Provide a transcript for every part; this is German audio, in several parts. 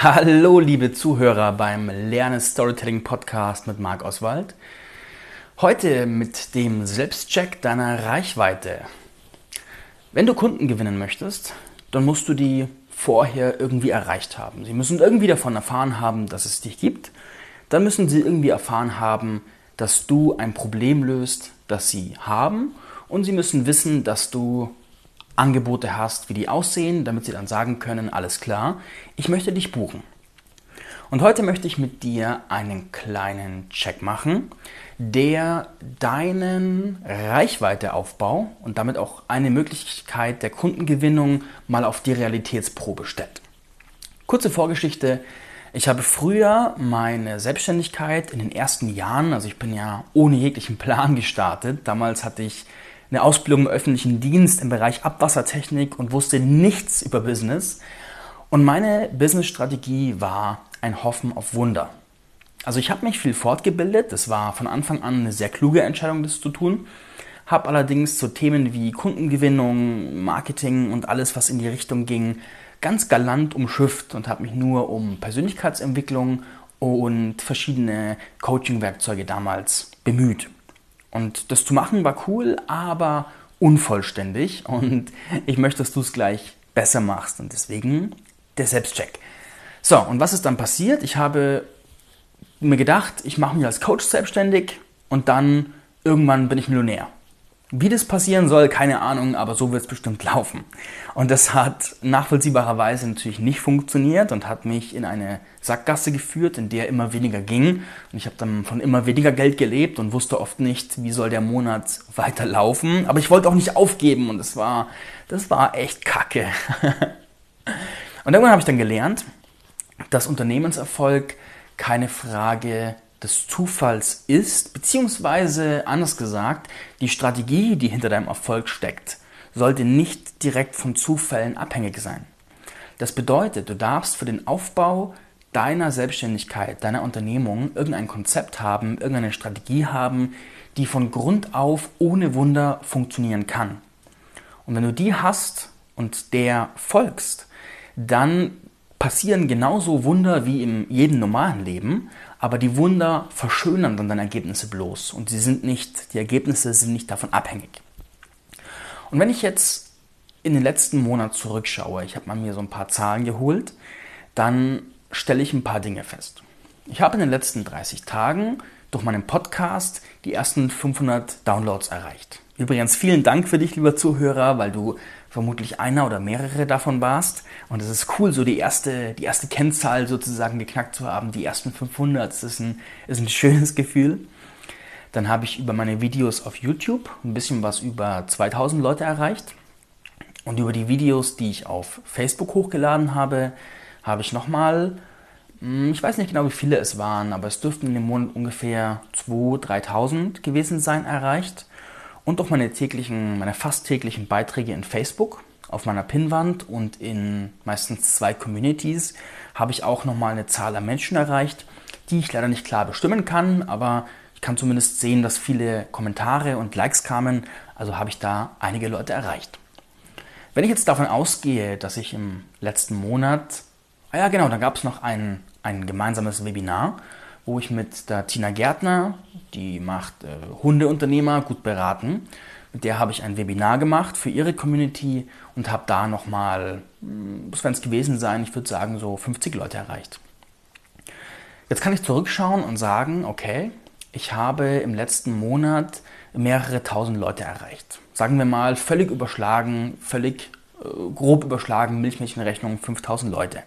Hallo, liebe Zuhörer beim Lerne Storytelling Podcast mit Marc Oswald. Heute mit dem Selbstcheck deiner Reichweite. Wenn du Kunden gewinnen möchtest, dann musst du die vorher irgendwie erreicht haben. Sie müssen irgendwie davon erfahren haben, dass es dich gibt. Dann müssen sie irgendwie erfahren haben, dass du ein Problem löst, das sie haben. Und sie müssen wissen, dass du Angebote hast, wie die aussehen, damit sie dann sagen können, alles klar, ich möchte dich buchen. Und heute möchte ich mit dir einen kleinen Check machen, der deinen Reichweiteaufbau und damit auch eine Möglichkeit der Kundengewinnung mal auf die Realitätsprobe stellt. Kurze Vorgeschichte. Ich habe früher meine Selbstständigkeit in den ersten Jahren, also ich bin ja ohne jeglichen Plan gestartet. Damals hatte ich eine Ausbildung im öffentlichen Dienst im Bereich Abwassertechnik und wusste nichts über Business. Und meine Businessstrategie war ein Hoffen auf Wunder. Also ich habe mich viel fortgebildet, das war von Anfang an eine sehr kluge Entscheidung, das zu tun. Habe allerdings so Themen wie Kundengewinnung, Marketing und alles, was in die Richtung ging, ganz galant umschifft und habe mich nur um Persönlichkeitsentwicklung und verschiedene Coaching-Werkzeuge damals bemüht. Und das zu machen war cool, aber unvollständig. Und ich möchte, dass du es gleich besser machst. Und deswegen der Selbstcheck. So, und was ist dann passiert? Ich habe mir gedacht, ich mache mich als Coach selbstständig und dann irgendwann bin ich Millionär. Wie das passieren soll, keine Ahnung, aber so wird es bestimmt laufen. Und das hat nachvollziehbarerweise natürlich nicht funktioniert und hat mich in eine Sackgasse geführt, in der immer weniger ging. Und ich habe dann von immer weniger Geld gelebt und wusste oft nicht, wie soll der Monat weiterlaufen. Aber ich wollte auch nicht aufgeben und das war, das war echt kacke. und irgendwann habe ich dann gelernt, dass Unternehmenserfolg keine Frage des Zufalls ist, beziehungsweise anders gesagt, die Strategie, die hinter deinem Erfolg steckt, sollte nicht direkt von Zufällen abhängig sein. Das bedeutet, du darfst für den Aufbau deiner Selbstständigkeit, deiner Unternehmung irgendein Konzept haben, irgendeine Strategie haben, die von Grund auf ohne Wunder funktionieren kann. Und wenn du die hast und der folgst, dann passieren genauso Wunder wie in jedem normalen Leben, aber die Wunder verschönern dann deine Ergebnisse bloß und sie sind nicht, die Ergebnisse sind nicht davon abhängig. Und wenn ich jetzt in den letzten Monat zurückschaue, ich habe mir so ein paar Zahlen geholt, dann stelle ich ein paar Dinge fest. Ich habe in den letzten 30 Tagen durch meinen Podcast die ersten 500 Downloads erreicht. Übrigens vielen Dank für dich, lieber Zuhörer, weil du vermutlich einer oder mehrere davon warst. Und es ist cool, so die erste, die erste Kennzahl sozusagen geknackt zu haben, die ersten 500. Das ist ein, ist ein schönes Gefühl. Dann habe ich über meine Videos auf YouTube ein bisschen was über 2000 Leute erreicht. Und über die Videos, die ich auf Facebook hochgeladen habe, habe ich nochmal, hm, ich weiß nicht genau, wie viele es waren, aber es dürften im Monat ungefähr 2.000, 3.000 gewesen sein, erreicht und auch meine täglichen, meine fast täglichen Beiträge in Facebook auf meiner Pinnwand und in meistens zwei Communities habe ich auch nochmal eine Zahl an Menschen erreicht, die ich leider nicht klar bestimmen kann, aber ich kann zumindest sehen, dass viele Kommentare und Likes kamen, also habe ich da einige Leute erreicht. Wenn ich jetzt davon ausgehe, dass ich im letzten Monat, ah ja genau, da gab es noch ein, ein gemeinsames Webinar wo ich mit der Tina Gärtner, die macht äh, Hundeunternehmer gut beraten, mit der habe ich ein Webinar gemacht für ihre Community und habe da nochmal, hm, was werden es gewesen sein, ich würde sagen so 50 Leute erreicht. Jetzt kann ich zurückschauen und sagen, okay, ich habe im letzten Monat mehrere tausend Leute erreicht. Sagen wir mal völlig überschlagen, völlig äh, grob überschlagen, Milchmädchenrechnung 5000 Leute.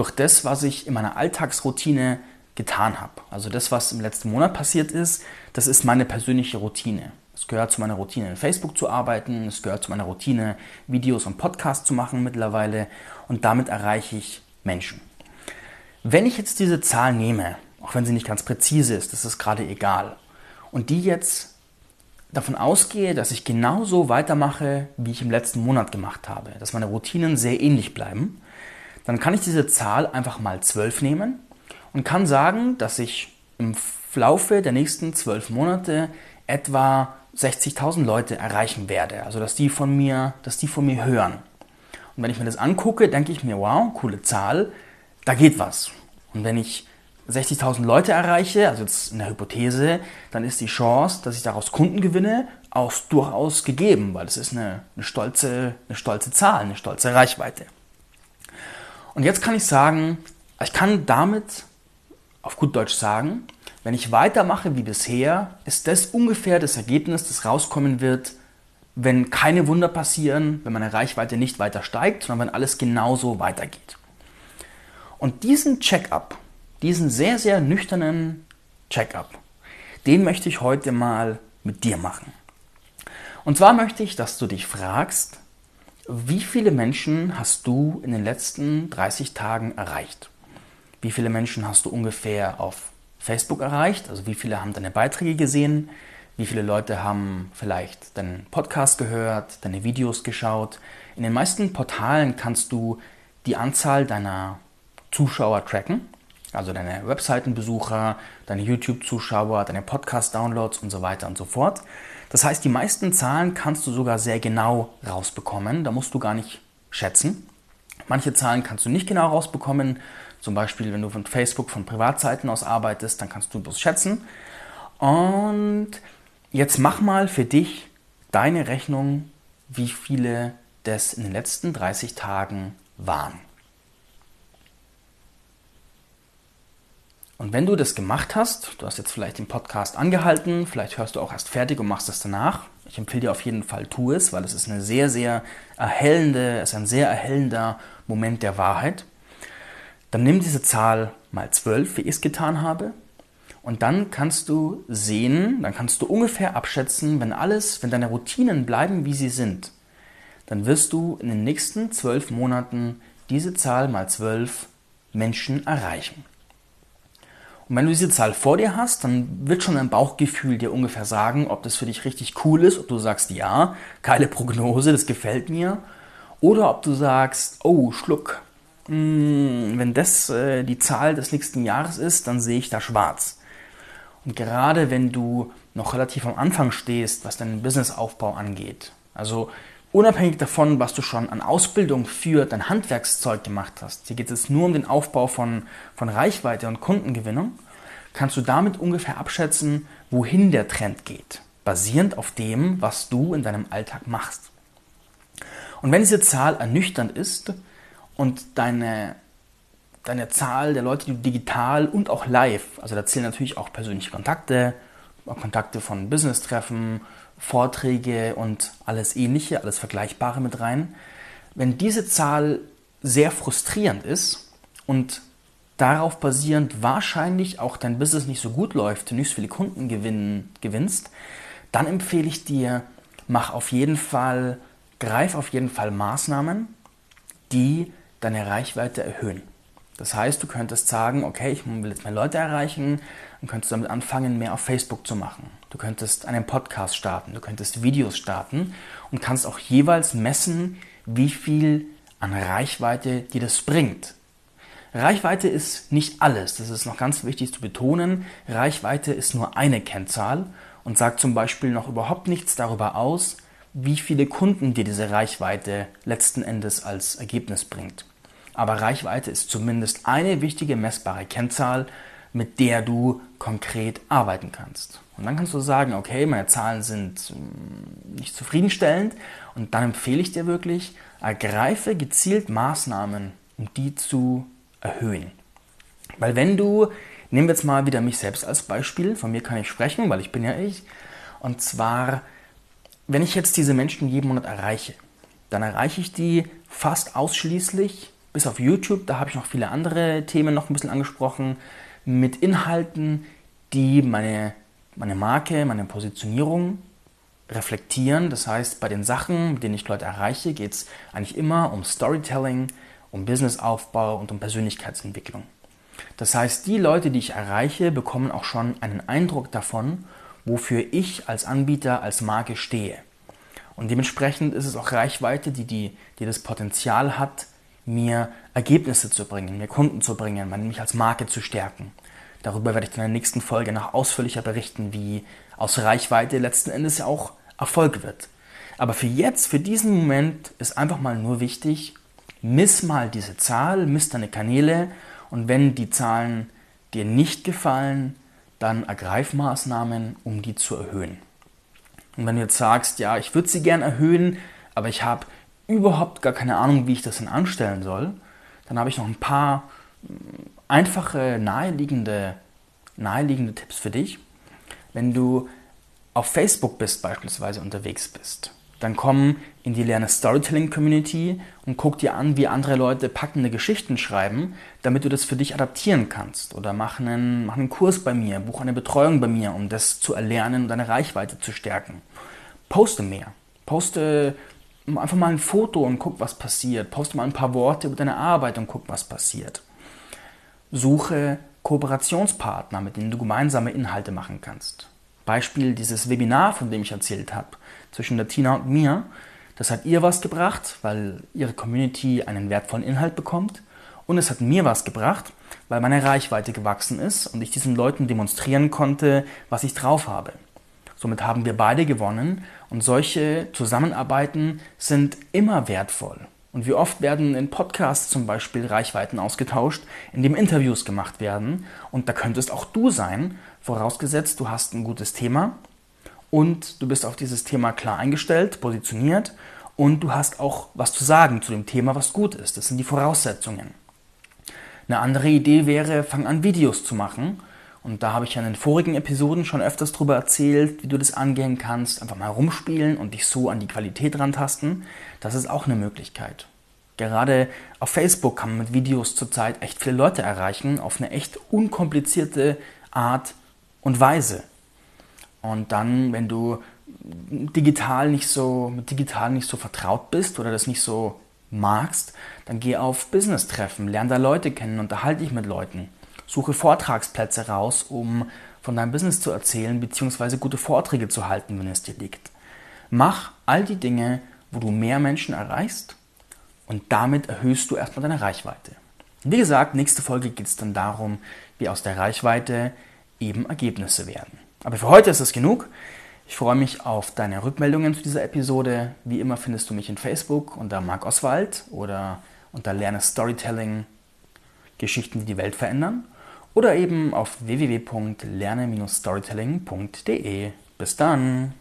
Durch das, was ich in meiner Alltagsroutine getan habe. Also das, was im letzten Monat passiert ist, das ist meine persönliche Routine. Es gehört zu meiner Routine, in Facebook zu arbeiten. Es gehört zu meiner Routine, Videos und Podcasts zu machen mittlerweile. Und damit erreiche ich Menschen. Wenn ich jetzt diese Zahl nehme, auch wenn sie nicht ganz präzise ist, das ist gerade egal, und die jetzt davon ausgehe, dass ich genauso weitermache, wie ich im letzten Monat gemacht habe, dass meine Routinen sehr ähnlich bleiben, dann kann ich diese Zahl einfach mal 12 nehmen und kann sagen, dass ich im Laufe der nächsten zwölf Monate etwa 60.000 Leute erreichen werde. Also dass die von mir, dass die von mir hören. Und wenn ich mir das angucke, denke ich mir, wow, coole Zahl. da geht was. Und wenn ich 60.000 Leute erreiche, also jetzt in der Hypothese, dann ist die Chance, dass ich daraus Kunden gewinne, auch durchaus gegeben, weil es ist eine, eine, stolze, eine stolze Zahl, eine stolze Reichweite. Und jetzt kann ich sagen, ich kann damit auf gut Deutsch sagen, wenn ich weitermache wie bisher, ist das ungefähr das Ergebnis, das rauskommen wird, wenn keine Wunder passieren, wenn meine Reichweite nicht weiter steigt, sondern wenn alles genauso weitergeht. Und diesen Check-up, diesen sehr, sehr nüchternen Check-up, den möchte ich heute mal mit dir machen. Und zwar möchte ich, dass du dich fragst, wie viele Menschen hast du in den letzten 30 Tagen erreicht? Wie viele Menschen hast du ungefähr auf Facebook erreicht? Also wie viele haben deine Beiträge gesehen? Wie viele Leute haben vielleicht deinen Podcast gehört, deine Videos geschaut? In den meisten Portalen kannst du die Anzahl deiner Zuschauer tracken, also deine Webseitenbesucher, deine YouTube-Zuschauer, deine Podcast-Downloads und so weiter und so fort. Das heißt, die meisten Zahlen kannst du sogar sehr genau rausbekommen. Da musst du gar nicht schätzen. Manche Zahlen kannst du nicht genau rausbekommen. Zum Beispiel, wenn du von Facebook, von Privatseiten aus arbeitest, dann kannst du bloß schätzen. Und jetzt mach mal für dich deine Rechnung, wie viele das in den letzten 30 Tagen waren. Und wenn du das gemacht hast, du hast jetzt vielleicht den Podcast angehalten, vielleicht hörst du auch erst fertig und machst das danach. Ich empfehle dir auf jeden Fall, tu es, weil es ist eine sehr, sehr erhellende, es ist ein sehr erhellender Moment der Wahrheit. Dann nimm diese Zahl mal 12, wie ich es getan habe. Und dann kannst du sehen, dann kannst du ungefähr abschätzen, wenn alles, wenn deine Routinen bleiben, wie sie sind, dann wirst du in den nächsten zwölf Monaten diese Zahl mal zwölf Menschen erreichen. Und wenn du diese Zahl vor dir hast, dann wird schon dein Bauchgefühl dir ungefähr sagen, ob das für dich richtig cool ist, ob du sagst, ja, geile Prognose, das gefällt mir. Oder ob du sagst, oh, Schluck, hm, wenn das äh, die Zahl des nächsten Jahres ist, dann sehe ich da schwarz. Und gerade wenn du noch relativ am Anfang stehst, was deinen Businessaufbau angeht, also Unabhängig davon, was du schon an Ausbildung für dein Handwerkszeug gemacht hast, hier geht es nur um den Aufbau von, von Reichweite und Kundengewinnung, kannst du damit ungefähr abschätzen, wohin der Trend geht, basierend auf dem, was du in deinem Alltag machst. Und wenn diese Zahl ernüchternd ist und deine, deine Zahl der Leute, die du digital und auch live, also da zählen natürlich auch persönliche Kontakte, Kontakte von Business-Treffen, Vorträge und alles Ähnliche, alles Vergleichbare mit rein. Wenn diese Zahl sehr frustrierend ist und darauf basierend wahrscheinlich auch dein Business nicht so gut läuft, du nicht so viele Kunden gewinnen, gewinnst, dann empfehle ich dir, mach auf jeden Fall, greif auf jeden Fall Maßnahmen, die deine Reichweite erhöhen. Das heißt, du könntest sagen, okay, ich will jetzt mehr Leute erreichen, dann könntest damit anfangen, mehr auf Facebook zu machen. Du könntest einen Podcast starten, du könntest Videos starten und kannst auch jeweils messen, wie viel an Reichweite dir das bringt. Reichweite ist nicht alles, das ist noch ganz wichtig zu betonen. Reichweite ist nur eine Kennzahl und sagt zum Beispiel noch überhaupt nichts darüber aus, wie viele Kunden dir diese Reichweite letzten Endes als Ergebnis bringt. Aber Reichweite ist zumindest eine wichtige messbare Kennzahl, mit der du konkret arbeiten kannst. Und dann kannst du sagen, okay, meine Zahlen sind ähm, nicht zufriedenstellend und dann empfehle ich dir wirklich, ergreife gezielt Maßnahmen, um die zu erhöhen. Weil wenn du, nehmen wir jetzt mal wieder mich selbst als Beispiel, von mir kann ich sprechen, weil ich bin ja ich, und zwar, wenn ich jetzt diese Menschen jeden Monat erreiche, dann erreiche ich die fast ausschließlich, bis auf YouTube, da habe ich noch viele andere Themen noch ein bisschen angesprochen, mit Inhalten, die meine, meine Marke, meine Positionierung reflektieren. Das heißt, bei den Sachen, mit denen ich Leute erreiche, geht es eigentlich immer um Storytelling, um Businessaufbau und um Persönlichkeitsentwicklung. Das heißt, die Leute, die ich erreiche, bekommen auch schon einen Eindruck davon, wofür ich als Anbieter, als Marke stehe. Und dementsprechend ist es auch Reichweite, die, die, die das Potenzial hat, mir Ergebnisse zu bringen, mir Kunden zu bringen, mich als Marke zu stärken. Darüber werde ich in der nächsten Folge noch ausführlicher berichten, wie aus Reichweite letzten Endes ja auch Erfolg wird. Aber für jetzt, für diesen Moment ist einfach mal nur wichtig, miss mal diese Zahl, miss deine Kanäle Und wenn die Zahlen dir nicht gefallen, dann ergreif Maßnahmen, um die zu erhöhen. Und wenn du jetzt sagst, ja, ich würde sie gern erhöhen, aber ich habe überhaupt gar keine Ahnung, wie ich das denn anstellen soll, dann habe ich noch ein paar hm, einfache, naheliegende, naheliegende Tipps für dich. Wenn du auf Facebook bist beispielsweise unterwegs bist, dann komm in die Lerne Storytelling Community und guck dir an, wie andere Leute packende Geschichten schreiben, damit du das für dich adaptieren kannst. Oder mach einen, mach einen Kurs bei mir, buch eine Betreuung bei mir, um das zu erlernen und deine Reichweite zu stärken. Poste mehr. Poste einfach mal ein Foto und guck, was passiert. Poste mal ein paar Worte über deine Arbeit und guck, was passiert. Suche Kooperationspartner, mit denen du gemeinsame Inhalte machen kannst. Beispiel dieses Webinar, von dem ich erzählt habe, zwischen der Tina und mir. Das hat ihr was gebracht, weil ihre Community einen wertvollen Inhalt bekommt. Und es hat mir was gebracht, weil meine Reichweite gewachsen ist und ich diesen Leuten demonstrieren konnte, was ich drauf habe. Somit haben wir beide gewonnen und solche Zusammenarbeiten sind immer wertvoll. Und wie oft werden in Podcasts zum Beispiel Reichweiten ausgetauscht, in dem Interviews gemacht werden. Und da könntest auch du sein, vorausgesetzt, du hast ein gutes Thema und du bist auf dieses Thema klar eingestellt, positioniert und du hast auch was zu sagen zu dem Thema, was gut ist. Das sind die Voraussetzungen. Eine andere Idee wäre, fang an, Videos zu machen. Und da habe ich ja in den vorigen Episoden schon öfters darüber erzählt, wie du das angehen kannst. Einfach mal rumspielen und dich so an die Qualität rantasten. Das ist auch eine Möglichkeit. Gerade auf Facebook kann man mit Videos zurzeit echt viele Leute erreichen, auf eine echt unkomplizierte Art und Weise. Und dann, wenn du digital nicht so, mit digital nicht so vertraut bist oder das nicht so magst, dann geh auf Business-Treffen, lern da Leute kennen, unterhalte dich mit Leuten. Suche Vortragsplätze raus, um von deinem Business zu erzählen, beziehungsweise gute Vorträge zu halten, wenn es dir liegt. Mach all die Dinge, wo du mehr Menschen erreichst und damit erhöhst du erstmal deine Reichweite. Wie gesagt, nächste Folge geht es dann darum, wie aus der Reichweite eben Ergebnisse werden. Aber für heute ist es genug. Ich freue mich auf deine Rückmeldungen zu dieser Episode. Wie immer findest du mich in Facebook unter Marc Oswald oder unter Lerne Storytelling Geschichten, die die Welt verändern oder eben auf www.lerne-storytelling.de. Bis dann!